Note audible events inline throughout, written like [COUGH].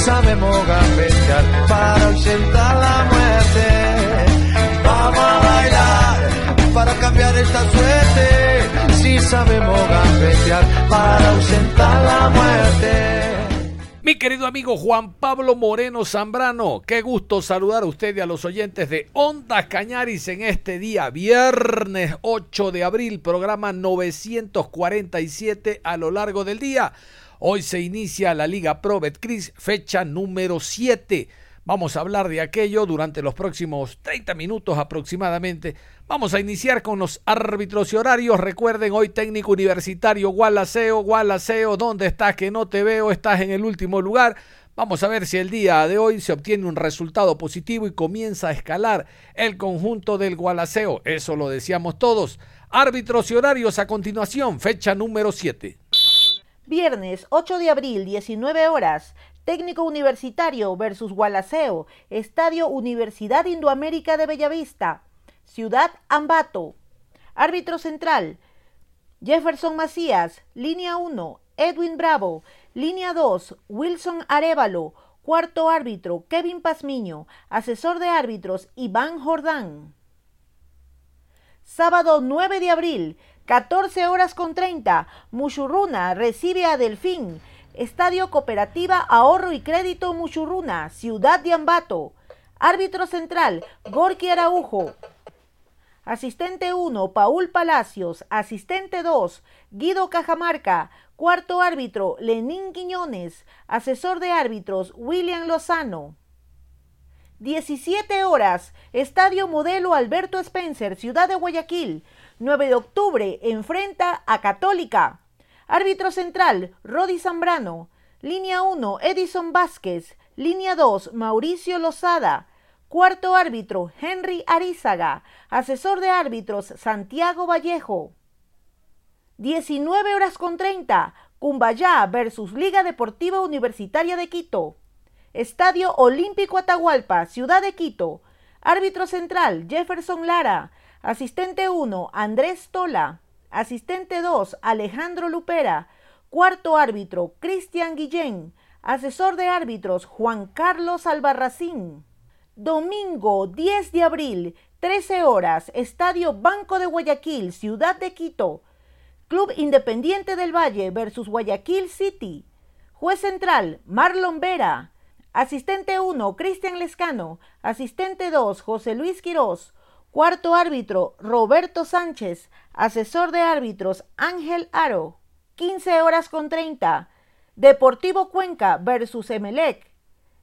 Sabemos gambetear para ausentar la muerte. Vamos a bailar para cambiar esta suerte. Si sabemos gambetear para ausentar la muerte. Mi querido amigo Juan Pablo Moreno Zambrano, qué gusto saludar a usted y a los oyentes de Ondas Cañaris en este día, viernes 8 de abril, programa 947 a lo largo del día. Hoy se inicia la Liga Pro Betcris, fecha número 7. Vamos a hablar de aquello durante los próximos 30 minutos aproximadamente. Vamos a iniciar con los árbitros y horarios. Recuerden, hoy técnico universitario, Gualaceo, Gualaceo, ¿dónde estás que no te veo? Estás en el último lugar. Vamos a ver si el día de hoy se obtiene un resultado positivo y comienza a escalar el conjunto del Gualaceo. Eso lo decíamos todos. Árbitros y horarios a continuación, fecha número 7. Viernes 8 de abril, 19 horas. Técnico Universitario versus Gualaceo. Estadio Universidad Indoamérica de Bellavista. Ciudad Ambato. Árbitro central. Jefferson Macías. Línea 1. Edwin Bravo. Línea 2. Wilson Arevalo. Cuarto árbitro. Kevin Pazmiño. Asesor de árbitros. Iván Jordán. Sábado 9 de abril. 14 horas con 30, Muchurruna recibe a Delfín. Estadio Cooperativa Ahorro y Crédito Muchurruna, Ciudad de Ambato. Árbitro central, Gorky Araujo. Asistente 1, Paul Palacios. Asistente 2, Guido Cajamarca. Cuarto árbitro, Lenín Quiñones. Asesor de árbitros, William Lozano. 17 horas, Estadio Modelo Alberto Spencer, Ciudad de Guayaquil. 9 de octubre enfrenta a Católica. Árbitro central, Rodi Zambrano. Línea 1, Edison Vázquez. Línea 2, Mauricio Lozada. Cuarto árbitro, Henry Arizaga. Asesor de árbitros, Santiago Vallejo. 19 horas con 30, Cumbayá versus Liga Deportiva Universitaria de Quito. Estadio Olímpico Atahualpa, Ciudad de Quito. Árbitro central, Jefferson Lara. Asistente 1, Andrés Tola. Asistente 2, Alejandro Lupera. Cuarto árbitro, Cristian Guillén. Asesor de árbitros, Juan Carlos Albarracín. Domingo 10 de abril, 13 horas, Estadio Banco de Guayaquil, Ciudad de Quito. Club Independiente del Valle versus Guayaquil City. Juez central, Marlon Vera. Asistente 1, Cristian Lescano. Asistente 2, José Luis Quirós. Cuarto árbitro, Roberto Sánchez. Asesor de árbitros, Ángel Aro. 15 horas con 30. Deportivo Cuenca versus Emelec.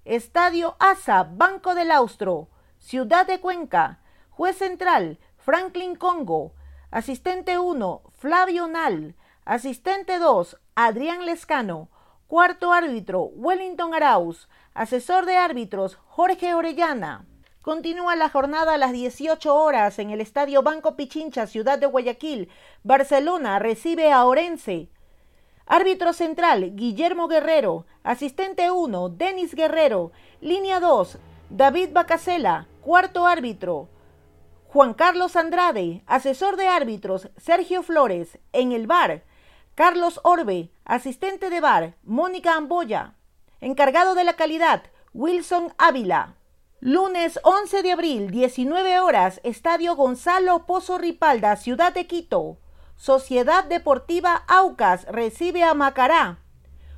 Estadio ASA, Banco del Austro. Ciudad de Cuenca. Juez central, Franklin Congo. Asistente 1, Flavio Nal. Asistente 2, Adrián Lescano. Cuarto árbitro, Wellington Arauz. Asesor de árbitros, Jorge Orellana. Continúa la jornada a las 18 horas en el Estadio Banco Pichincha, ciudad de Guayaquil. Barcelona recibe a Orense. Árbitro central, Guillermo Guerrero. Asistente 1, Denis Guerrero. Línea 2, David Bacasela. Cuarto árbitro, Juan Carlos Andrade. Asesor de árbitros, Sergio Flores. En el bar, Carlos Orbe. Asistente de bar, Mónica Amboya. Encargado de la calidad, Wilson Ávila. Lunes 11 de abril, 19 horas, Estadio Gonzalo Pozo Ripalda, Ciudad de Quito. Sociedad Deportiva Aucas recibe a Macará.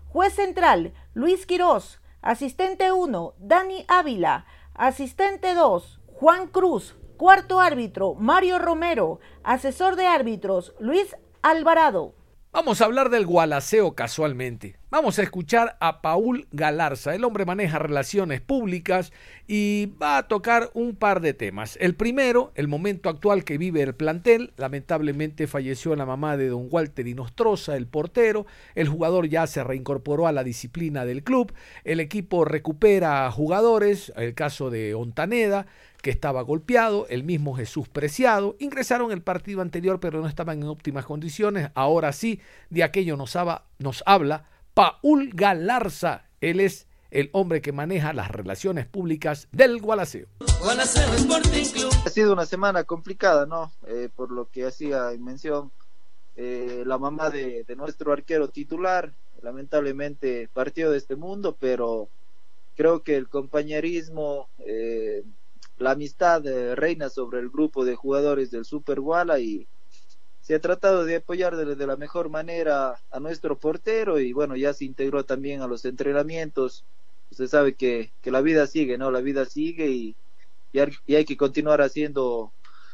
Juez central, Luis Quirós. Asistente 1, Dani Ávila. Asistente 2, Juan Cruz. Cuarto árbitro, Mario Romero. Asesor de árbitros, Luis Alvarado. Vamos a hablar del Gualaceo casualmente. Vamos a escuchar a Paul Galarza. El hombre maneja relaciones públicas y va a tocar un par de temas. El primero, el momento actual que vive el plantel. Lamentablemente falleció la mamá de don Walter Inostroza, el portero. El jugador ya se reincorporó a la disciplina del club. El equipo recupera jugadores, el caso de Ontaneda que estaba golpeado, el mismo Jesús Preciado, ingresaron el partido anterior pero no estaban en óptimas condiciones, ahora sí, de aquello nos, nos habla Paul Galarza. Él es el hombre que maneja las relaciones públicas del Gualaceo. Ha sido una semana complicada, ¿no? Eh, por lo que hacía mención eh, la mamá de, nuestro arquero titular, lamentablemente partió de este mundo, pero creo que el compañerismo, eh, la amistad reina sobre el grupo de jugadores del Super Guala y se ha tratado de apoyar de, la mejor manera a nuestro portero y bueno, ya se integró también a los entrenamientos. Usted sabe que, que la vida sigue, ¿no? La vida sigue y, y, hay que continuar haciendo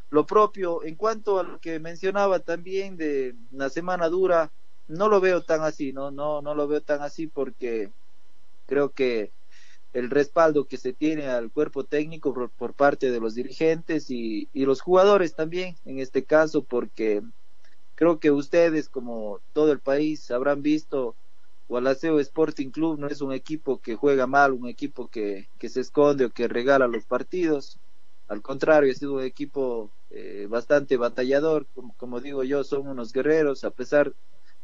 lo propio. En cuanto a lo que mencionaba también de una semana dura, no lo veo tan así, ¿no? No, no lo veo tan así porque creo que el respaldo que se tiene al cuerpo técnico por, por parte de los dirigentes y, y, los jugadores también, en este caso, porque Creo que ustedes, como todo el país, habrán visto Gualaceo Sporting Club no es un equipo que juega mal, un equipo que, que se esconde o que regala los partidos. Al contrario, ha sido un equipo eh, bastante batallador. Como, como digo yo, son unos guerreros, a pesar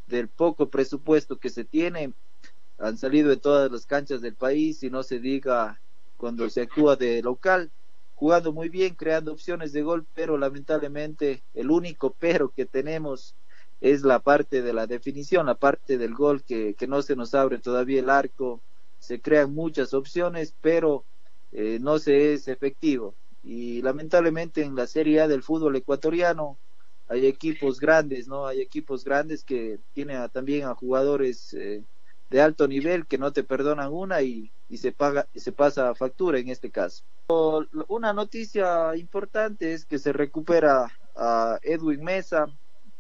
del poco presupuesto que se tiene. Han salido de todas las canchas del país y no se diga cuando se actúa de local jugando muy bien, creando opciones de gol, pero lamentablemente el único pero que tenemos es la parte de la definición, la parte del gol que, que no se nos abre todavía el arco, se crean muchas opciones, pero eh, no se es efectivo. Y lamentablemente en la Serie A del fútbol ecuatoriano hay equipos grandes, ¿no? Hay equipos grandes que tienen también a jugadores eh, de alto nivel que no te perdonan una y, y se paga se pasa factura en este caso. Una noticia importante es que se recupera a Edwin Mesa,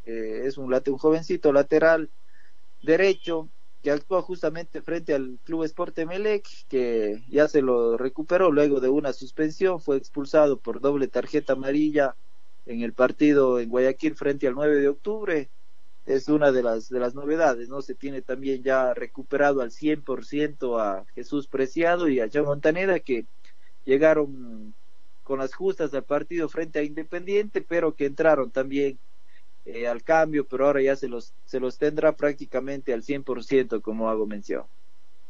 es un, un jovencito lateral derecho que actúa justamente frente al Club Sport Melec, que ya se lo recuperó luego de una suspensión, fue expulsado por doble tarjeta amarilla en el partido en Guayaquil frente al 9 de octubre es una de las de las novedades, ¿no? Se tiene también ya recuperado al 100% a Jesús Preciado y a John Montaneda que llegaron con las justas al partido frente a Independiente, pero que entraron también eh, al cambio, pero ahora ya se los se los tendrá prácticamente al 100% como hago mención.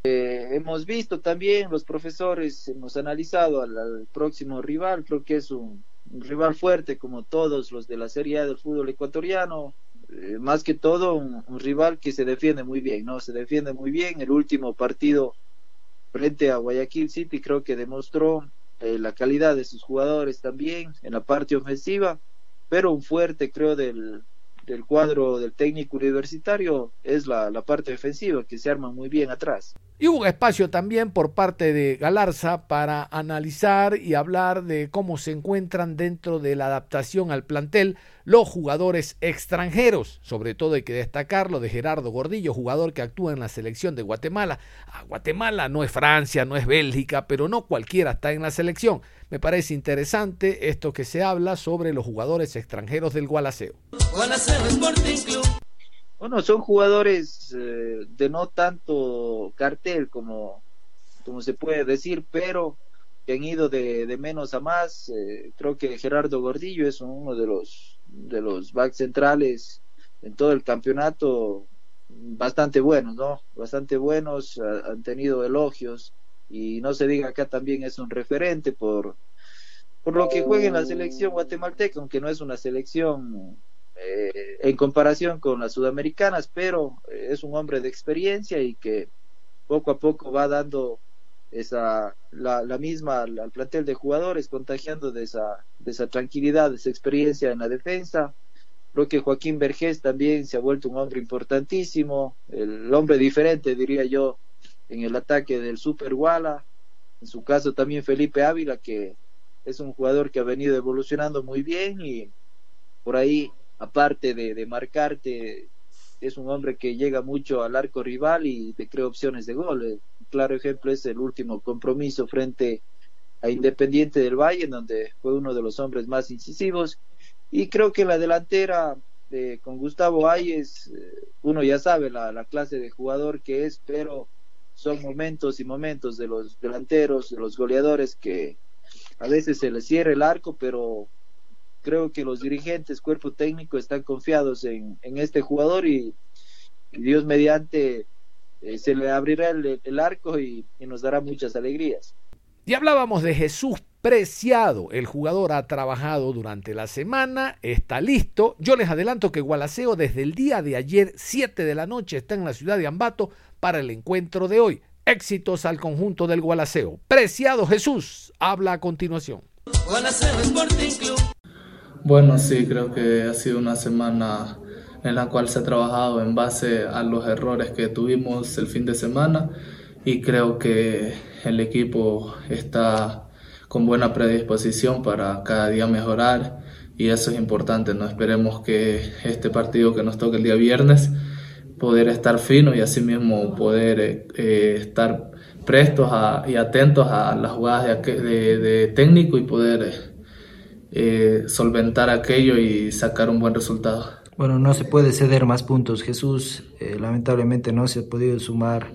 Eh, hemos visto también los profesores hemos analizado al, próximo rival, creo que es un, un rival fuerte como todos los de la Serie A del fútbol ecuatoriano, eh, más que todo un, rival que se defiende muy bien, ¿no? Se defiende muy bien. El último partido frente a Guayaquil City creo que demostró eh, la calidad de sus jugadores también en la parte ofensiva, pero un fuerte creo del, del cuadro del técnico universitario es la, parte defensiva que se arma muy bien atrás. Y hubo espacio también por parte de Galarza para analizar y hablar de cómo se encuentran dentro de la adaptación al plantel los jugadores extranjeros. Sobre todo hay que destacar lo de Gerardo Gordillo, jugador que actúa en la selección de Guatemala. Ah, Guatemala no es Francia, no es Bélgica, pero no cualquiera está en la selección. Me parece interesante esto que se habla sobre los jugadores extranjeros del Gualaceo. Bueno, son jugadores eh, de no tanto cartel como, como se puede decir, pero que han ido de, de menos a más. Eh, creo que Gerardo Gordillo es uno de los de los back centrales en todo el campeonato bastante buenos, ¿no? Bastante buenos, han tenido elogios y no se diga acá también es un referente por por lo que juega en la selección guatemalteca, aunque no es una selección eh, en comparación con las sudamericanas, pero eh, es un hombre de experiencia y que poco a poco va dando esa la, la misma al, plantel de jugadores contagiando de esa de esa tranquilidad de esa experiencia en la defensa. Creo que Joaquín Vergés también se ha vuelto un hombre importantísimo el hombre diferente diría yo en el ataque del Super Wala. En su caso también Felipe Ávila que es un jugador que ha venido evolucionando muy bien y por ahí aparte de, de marcarte es un hombre que llega mucho al arco rival y te crea opciones de gol. Claro ejemplo es el último compromiso frente a Independiente del Valle, donde fue uno de los hombres más incisivos. Y creo que la delantera eh, con Gustavo Ayes, eh, uno ya sabe la, la clase de jugador que es, pero son momentos y momentos de los delanteros, de los goleadores que a veces se les cierra el arco, pero creo que los dirigentes, cuerpo técnico están confiados en, en este jugador y, Dios mediante eh, se le abrirá el, arco y, y, nos dará muchas alegrías. Y hablábamos de Jesús Preciado. El jugador ha trabajado durante la semana, está listo. Yo les adelanto que Gualaceo desde el día de ayer, 7 de la noche, está en la ciudad de Ambato para el encuentro de hoy. Éxitos al conjunto del Gualaceo. Preciado Jesús habla a continuación. Bueno, sí, creo que ha sido una semana en la cual se ha trabajado en base a los errores que tuvimos el fin de semana y creo que el equipo está con buena predisposición para cada día mejorar y eso es importante, no esperemos que este partido que nos toque el día viernes poder estar fino y asimismo poder eh, eh, estar prestos y atentos a las jugadas de, técnico y poder eh, solventar aquello y sacar un buen resultado. Bueno, no se puede ceder más puntos. Jesús lamentablemente no se ha podido sumar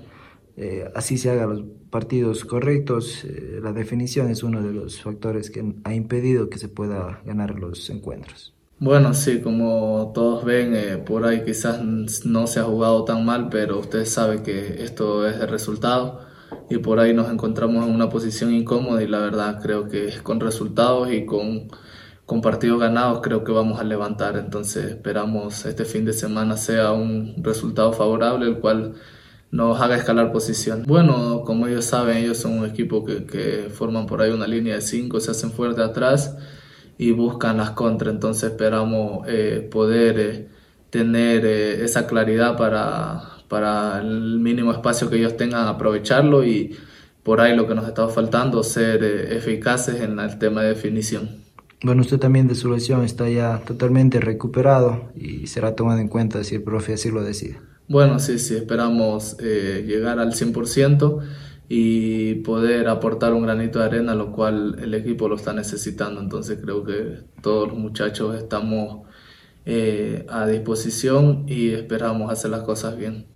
eh, así se hagan los partidos correctos, eh, la definición es uno de los factores que ha impedido que se pueda ganar los encuentros. Bueno, sí, como todos ven, eh, por ahí quizás no se ha jugado tan mal, pero usted sabe que esto es el resultado y por ahí nos encontramos en una posición incómoda y la verdad creo que con resultados y con, con partidos ganados creo que vamos a levantar. Entonces esperamos este fin de semana sea un resultado favorable, el cual nos haga escalar posición. Bueno, como ellos saben, ellos son un equipo que, forman por ahí una línea de cinco, se hacen fuerte atrás y buscan las contras. Entonces esperamos eh, poder eh, tener eh, esa claridad para, para el mínimo espacio que ellos tengan, aprovecharlo y por ahí lo que nos está faltando, ser eficaces en el tema de definición. Bueno, usted también de su lesión está ya totalmente recuperado y será tomado en cuenta si el profe así lo decide. Bueno, sí, sí, esperamos eh, llegar al 100% y poder aportar un granito de arena, lo cual el equipo lo está necesitando. Entonces creo que todos los muchachos estamos eh, a disposición y esperamos hacer las cosas bien.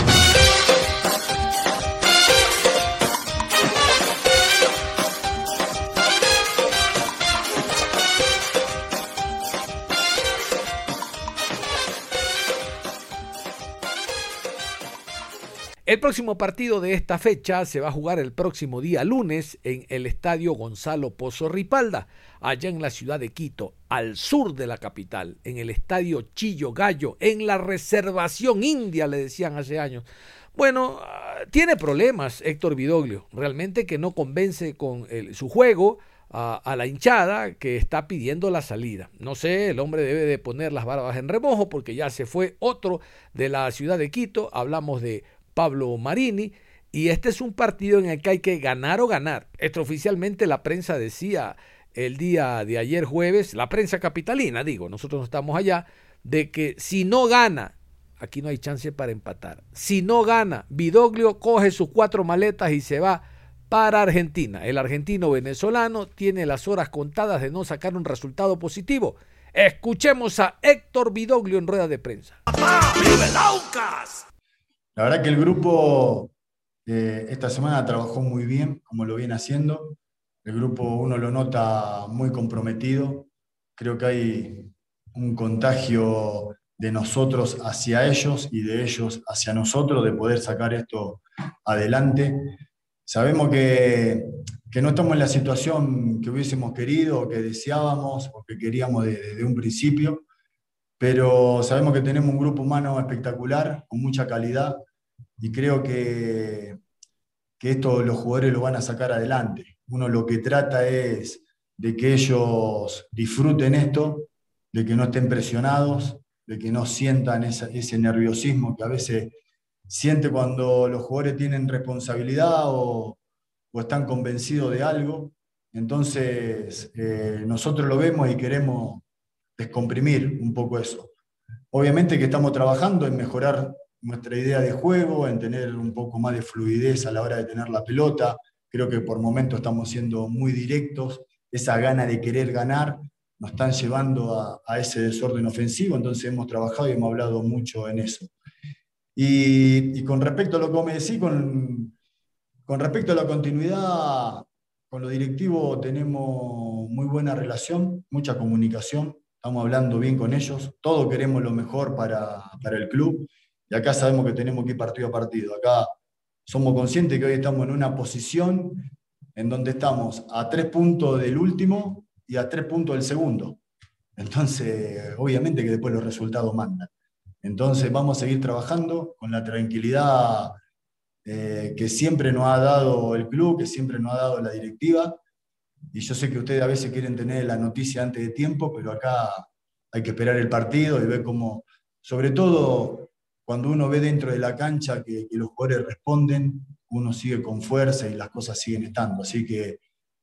El próximo partido de esta fecha se va a jugar el próximo día lunes en el estadio Gonzalo Pozo Ripalda, allá en la ciudad de Quito, al sur de la capital, en el estadio Chillo Gallo, en la reservación india, le decían hace años. Bueno, ah, tiene problemas Héctor Vidoglio, realmente que no convence con su juego a, a, la hinchada que está pidiendo la salida. No sé, el hombre debe de poner las barbas en remojo porque ya se fue otro de la ciudad de Quito, hablamos de Pablo Marini. Y este es un partido en el que hay que ganar o ganar. Esto oficialmente la prensa decía el día de ayer jueves, la prensa capitalina, digo, nosotros no estamos allá, de que si no gana, aquí no hay chance para empatar. Si no gana, Vidoglio coge sus cuatro maletas y se va para Argentina. El argentino venezolano tiene las horas contadas de no sacar un resultado positivo. Escuchemos a Héctor Vidoglio en rueda de prensa. ¡Vive la verdad que el grupo eh, esta semana trabajó muy bien, como lo viene haciendo. El grupo uno lo nota muy comprometido. Creo que hay un contagio de nosotros hacia ellos y de ellos hacia nosotros de poder sacar esto adelante. Sabemos que, que no estamos en la situación que hubiésemos querido que deseábamos o que queríamos desde un principio, pero sabemos que tenemos un grupo humano espectacular, con mucha calidad, y creo que, que esto los jugadores lo van a sacar adelante. Uno lo que trata es de que ellos disfruten esto, de que no estén presionados, de que no sientan ese nerviosismo que a veces siente cuando los jugadores tienen responsabilidad o, o están convencidos de algo. Entonces, eh, nosotros lo vemos y queremos descomprimir un poco eso. obviamente que estamos trabajando en mejorar nuestra idea de juego, en tener un poco más de fluidez a la hora de tener la pelota. Creo que por momentos estamos siendo muy directos. Esa gana de querer ganar nos están llevando a, ese desorden ofensivo, entonces hemos trabajado y hemos hablado mucho en eso. Y, con respecto a lo que me decís, con, con respecto a la continuidad, con lo directivo tenemos muy buena relación, mucha comunicación, estamos hablando bien con ellos, todos queremos lo mejor para, para el club y acá sabemos que tenemos que ir partido a partido. Acá somos conscientes que hoy estamos en una posición en donde estamos a tres puntos del último y a tres puntos del segundo. Entonces, obviamente que después los resultados mandan. Entonces, vamos a seguir trabajando con la tranquilidad eh, que siempre nos ha dado el club, que siempre nos ha dado la directiva. Y yo sé que ustedes a veces quieren tener la noticia antes de tiempo, pero acá hay que esperar el partido y ver cómo, sobre todo cuando uno ve dentro de la cancha que, los jugadores responden, uno sigue con fuerza y las cosas siguen estando. Así que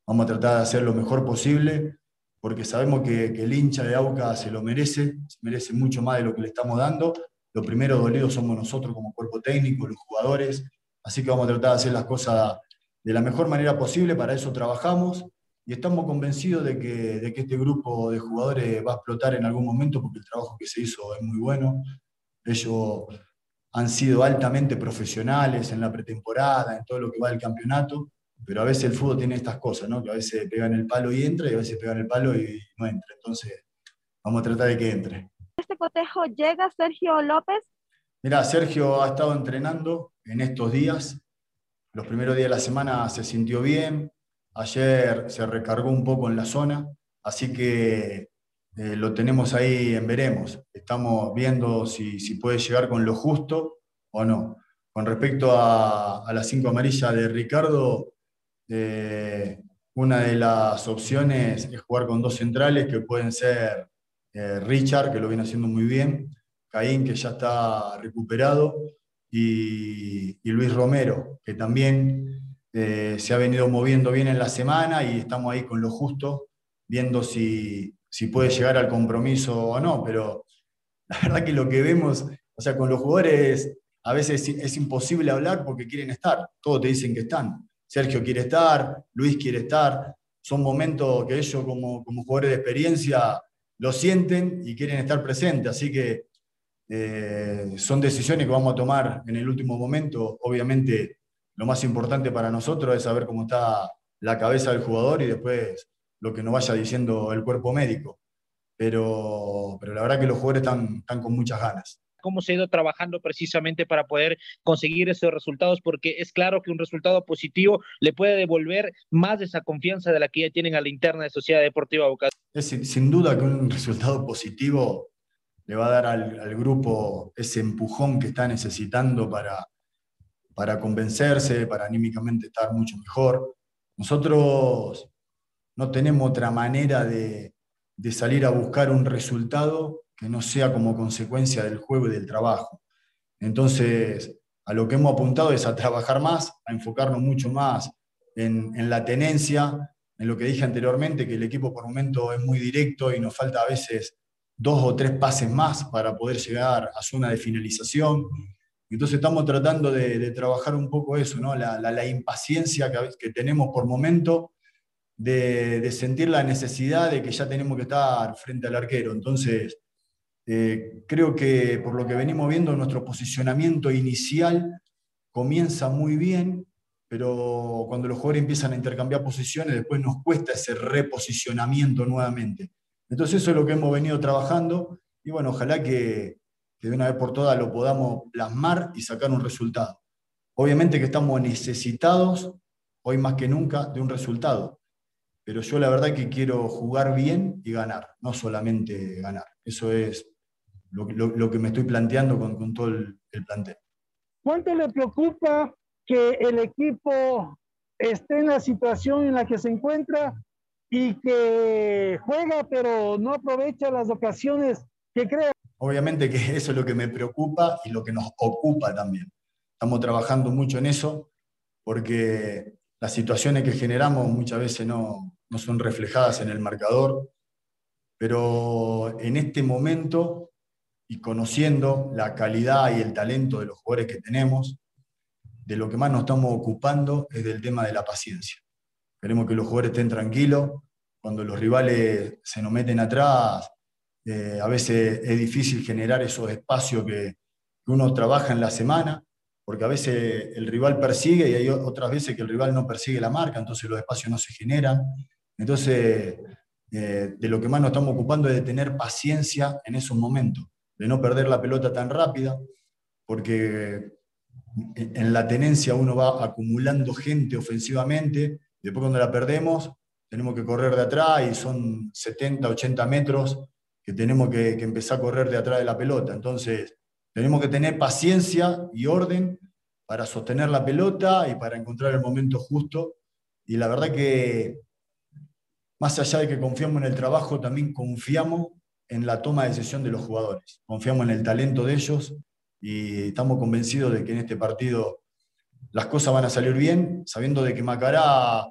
vamos a tratar de hacer lo mejor posible, porque sabemos que, el hincha de AUCA se lo merece, se merece mucho más de lo que le estamos dando. Lo primero dolidos somos nosotros como cuerpo técnico, los jugadores, así que vamos a tratar de hacer las cosas de la mejor manera posible, para eso trabajamos y estamos convencidos de que, de que este grupo de jugadores va a explotar en algún momento porque el trabajo que se hizo es muy bueno. Ellos han sido altamente profesionales en la pretemporada, en todo lo que va del campeonato, pero a veces el fútbol tiene estas cosas, ¿no? que a veces pegan el palo y entra, y a veces pegan el palo y no entra. Entonces, vamos a tratar de que entre. ¿Este cotejo llega Sergio López? Mira, Sergio ha estado entrenando en estos días. Los primeros días de la semana se sintió bien. Ayer se recargó un poco en la zona, así que eh, lo tenemos ahí en veremos. Estamos viendo si, si, puede llegar con lo justo o no. Con respecto a, a las cinco amarillas de Ricardo, eh, una de las opciones es jugar con dos centrales que pueden ser eh, Richard, que lo viene haciendo muy bien, Caín, que ya está recuperado, y, y Luis Romero, que también se ha venido moviendo bien en la semana y estamos ahí con lo justo, viendo si, si puede llegar al compromiso o no, pero la [LAUGHS] verdad que lo que vemos, o sea, con los jugadores a veces es imposible hablar porque quieren estar, todos te dicen que están. Sergio quiere estar, Luis quiere estar, son momentos que ellos como, como jugadores de experiencia lo sienten y quieren estar presentes, así que eh, son decisiones que vamos a tomar en el último momento. Obviamente lo más importante para nosotros es saber cómo está la cabeza del jugador y después lo que nos vaya diciendo el cuerpo médico. Pero, pero la verdad que los jugadores están, están con muchas ganas cómo se ha ido trabajando precisamente para poder conseguir esos resultados, porque es claro que un resultado positivo le puede devolver más de esa confianza de la que ya tienen a la interna de Sociedad Deportiva Boca. Es sin, duda que un [LAUGHS] resultado positivo le va a dar al, al, grupo ese empujón que está necesitando para, para convencerse, para anímicamente estar mucho mejor. Nosotros no tenemos otra manera de, salir a buscar un resultado que no sea como consecuencia del juego y del trabajo. Entonces, a lo que hemos apuntado es a trabajar más, a enfocarnos mucho más en, la tenencia, en lo que dije anteriormente, que el equipo por momento es muy directo y nos falta a veces dos o tres pases más para poder llegar a zona de finalización. Entonces estamos tratando de, trabajar un poco eso, ¿no? la, impaciencia que, que tenemos por momento de, sentir la necesidad de que ya tenemos que estar frente al arquero. Entonces, eh, creo que por lo que venimos viendo, nuestro posicionamiento inicial comienza muy bien, pero cuando los jugadores empiezan a intercambiar posiciones, después nos cuesta ese reposicionamiento nuevamente. Entonces eso es lo que hemos venido trabajando y bueno, ojalá que, que de una vez por todas lo podamos plasmar y sacar un resultado. Obviamente que estamos necesitados, hoy más que nunca, de un resultado pero yo la verdad que quiero jugar bien y ganar, no solamente ganar. Eso es lo, que me estoy planteando con, todo el, plantel. ¿Cuánto le preocupa que el equipo esté en la situación en la que se encuentra y que juega pero no aprovecha las ocasiones que crea? Obviamente que [LAUGHS] eso es lo que me preocupa y lo que nos ocupa también. Estamos trabajando mucho en eso porque las situaciones que generamos muchas veces no, no son reflejadas en el marcador, pero en este momento y conociendo la calidad y el talento de los jugadores que tenemos, de lo que más nos estamos ocupando es del tema de la paciencia. Queremos que los jugadores estén tranquilos. Cuando los rivales se nos meten atrás, eh, a veces es difícil generar esos espacios que, uno trabaja en la semana, porque a veces el rival persigue y hay otras veces que el rival no persigue la marca, entonces los espacios no se generan. Entonces, eh, de lo que más nos estamos ocupando es de tener paciencia en esos momentos, de no perder la pelota tan rápida, porque en la tenencia uno va acumulando gente ofensivamente, después cuando la perdemos tenemos que correr de atrás y son 70, 80 metros que tenemos que, empezar a correr de atrás de la pelota. Entonces, tenemos que tener paciencia y orden para sostener la pelota y para encontrar el momento justo. Y la verdad que, más allá de que confiamos en el trabajo, también confiamos en la toma de decisión de los jugadores. Confiamos en el talento de ellos y estamos convencidos de que en este partido las cosas van a salir bien, sabiendo de que Macará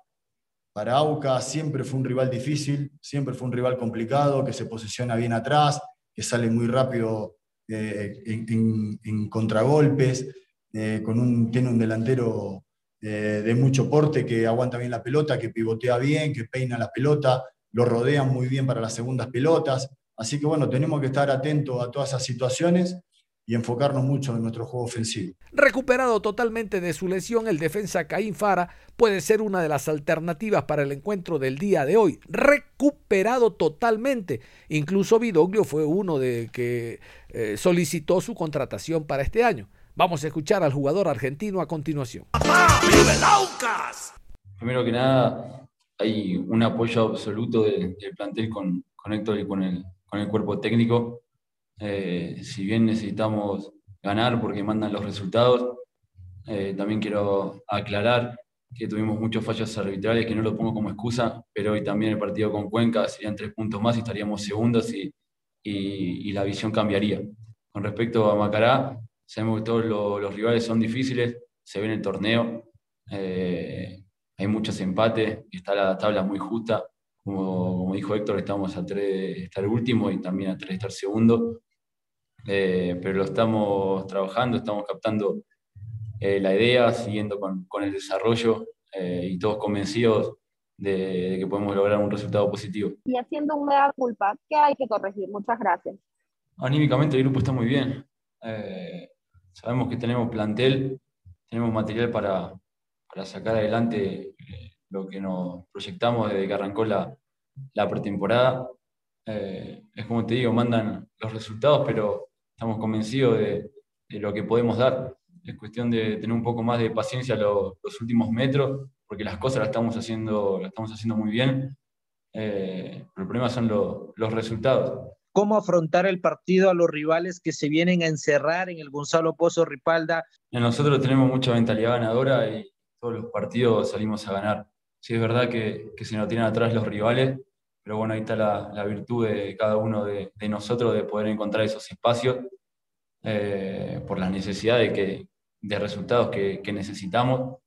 para Auca siempre fue un rival difícil, siempre fue un rival complicado, que se posiciona bien atrás, que sale muy rápido eh, en, contragolpes, eh, con un, tiene un delantero eh, de mucho porte que aguanta bien la pelota, que pivotea bien, que peina la pelota, lo rodean muy bien para las segundas pelotas. Así que bueno, tenemos que estar atentos a todas esas situaciones y enfocarnos mucho en nuestro juego ofensivo. Recuperado totalmente de su lesión, el defensa Caín Fara puede ser una de las alternativas para el encuentro del día de hoy. Recuperado totalmente. Incluso Vidoglio fue uno de que eh, solicitó su contratación para este año. Vamos a escuchar al jugador argentino a continuación. Primero que nada, hay un apoyo absoluto del, plantel con, con Héctor y con el, con el cuerpo técnico eh, si bien necesitamos ganar porque mandan los resultados, eh, también quiero aclarar que tuvimos muchos fallos arbitrales, que no lo pongo como excusa, pero hoy también el partido con Cuenca serían tres puntos más y estaríamos segundos y, y, la visión cambiaría. Con respecto a Macará, sabemos que todos los, rivales son difíciles, se ve en el torneo, eh, hay muchos empates, está la tabla muy justa, como, como, dijo Héctor, estamos a tres de estar último y también a tres de estar segundo. Eh, pero lo estamos trabajando, estamos captando eh, la idea, siguiendo con, con el desarrollo eh, y todos convencidos de, que podemos lograr un resultado positivo. Y haciendo una culpa, ¿qué hay que corregir? Muchas gracias. Anímicamente el grupo está muy bien. Sabemos que tenemos plantel, tenemos material para, para sacar adelante lo que nos proyectamos desde que arrancó la, la pretemporada. es como te digo, mandan los resultados, pero estamos convencidos de, lo que podemos dar. Es cuestión de tener un poco más de paciencia los, los últimos metros, porque las cosas las estamos haciendo, las estamos haciendo muy bien. Eh, el problema son los resultados. ¿Cómo afrontar el partido a los rivales que se vienen a encerrar en el Gonzalo Pozo Ripalda? Nosotros tenemos mucha mentalidad ganadora y todos los partidos salimos a ganar. Sí, es verdad que, se nos tienen atrás los rivales, pero bueno, ahí está la, virtud de cada uno de, nosotros de poder encontrar esos espacios eh, por las necesidades que, de resultados que, necesitamos.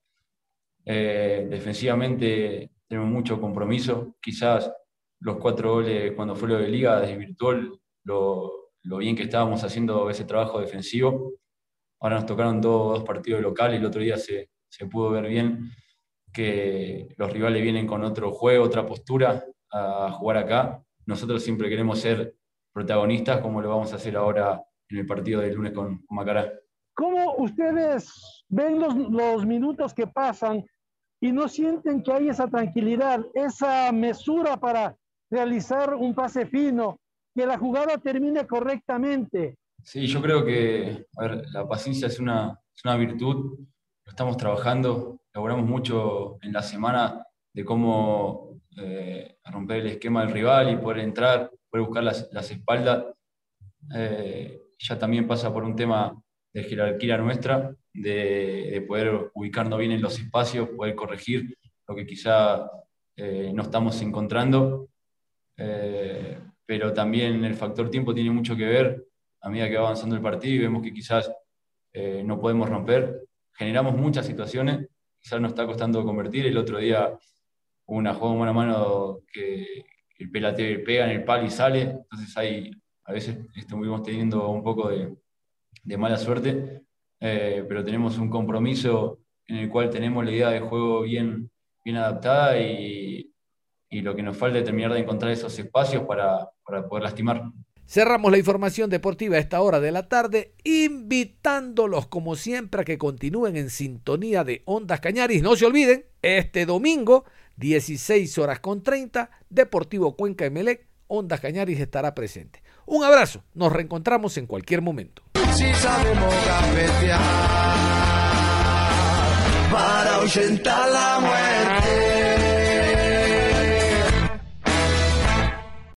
Eh, defensivamente tenemos mucho compromiso, quizás los cuatro goles cuando fue lo de liga desvirtuó lo, lo bien que estábamos haciendo ese trabajo defensivo. Ahora nos tocaron dos, dos partidos locales, el otro día se, se pudo ver bien que los rivales vienen con otro juego, otra postura, a jugar acá. Nosotros siempre queremos ser protagonistas, como lo vamos a hacer ahora en el partido del lunes con, Macará. ¿Cómo ustedes ven los, los minutos que pasan y no sienten que hay esa tranquilidad, esa mesura para realizar un pase fino, que la jugada termine correctamente? Sí, yo creo que la paciencia es una, es una virtud, lo estamos trabajando, logramos mucho en la semana de cómo eh, romper el esquema del rival y poder entrar, poder buscar las, las espaldas. Eh, ya también pasa por un tema de jerarquía nuestra, de, de, poder ubicarnos bien en los espacios, poder corregir lo que quizá eh, no estamos encontrando. Pero también el factor tiempo tiene mucho que ver a medida que va avanzando el partido y vemos que quizás no podemos romper. Generamos muchas situaciones, quizás nos está costando convertir. El otro día una jugada mano a mano que el pelate pega en el palo y sale, entonces hay, a veces estuvimos teniendo un poco de, mala suerte, eh, pero tenemos un compromiso en el cual tenemos la idea de juego bien, bien adaptada y, lo que nos falta es terminar de encontrar esos espacios para, para poder lastimar. Cerramos la información deportiva a esta hora de la tarde, invitándolos como siempre a que continúen en sintonía de Ondas Cañaris. No se olviden, este domingo, 16 horas con 30, Deportivo Cuenca Emelec, Ondas Cañaris estará presente. Un abrazo, nos reencontramos en cualquier momento. Si sabemos para la muerte.